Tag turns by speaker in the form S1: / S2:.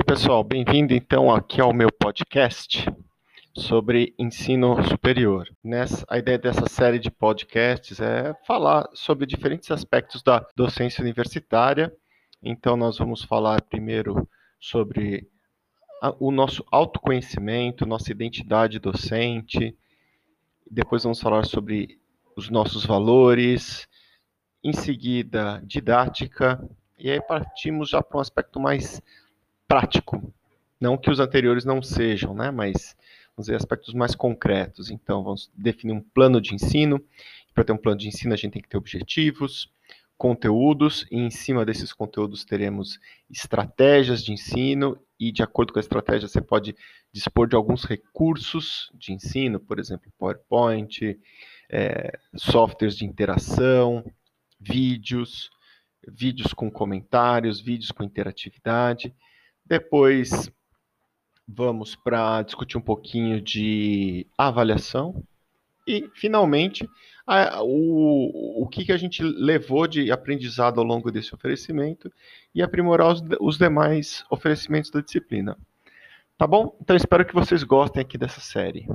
S1: pessoal, bem-vindo então aqui ao meu podcast sobre ensino superior. Nessa, a ideia dessa série de podcasts é falar sobre diferentes aspectos da docência universitária. Então, nós vamos falar primeiro sobre a, o nosso autoconhecimento, nossa identidade docente. Depois, vamos falar sobre os nossos valores. Em seguida, didática. E aí, partimos já para um aspecto mais prático. Não que os anteriores não sejam, né? Mas vamos ver aspectos mais concretos. Então, vamos definir um plano de ensino. Para ter um plano de ensino, a gente tem que ter objetivos, conteúdos, e em cima desses conteúdos teremos estratégias de ensino, e de acordo com a estratégia, você pode dispor de alguns recursos de ensino, por exemplo, PowerPoint, é, softwares de interação, vídeos, vídeos com comentários, vídeos com interatividade. Depois vamos para discutir um pouquinho de avaliação e, finalmente, a, o, o que, que a gente levou de aprendizado ao longo desse oferecimento e aprimorar os, os demais oferecimentos da disciplina. Tá bom? Então espero que vocês gostem aqui dessa série.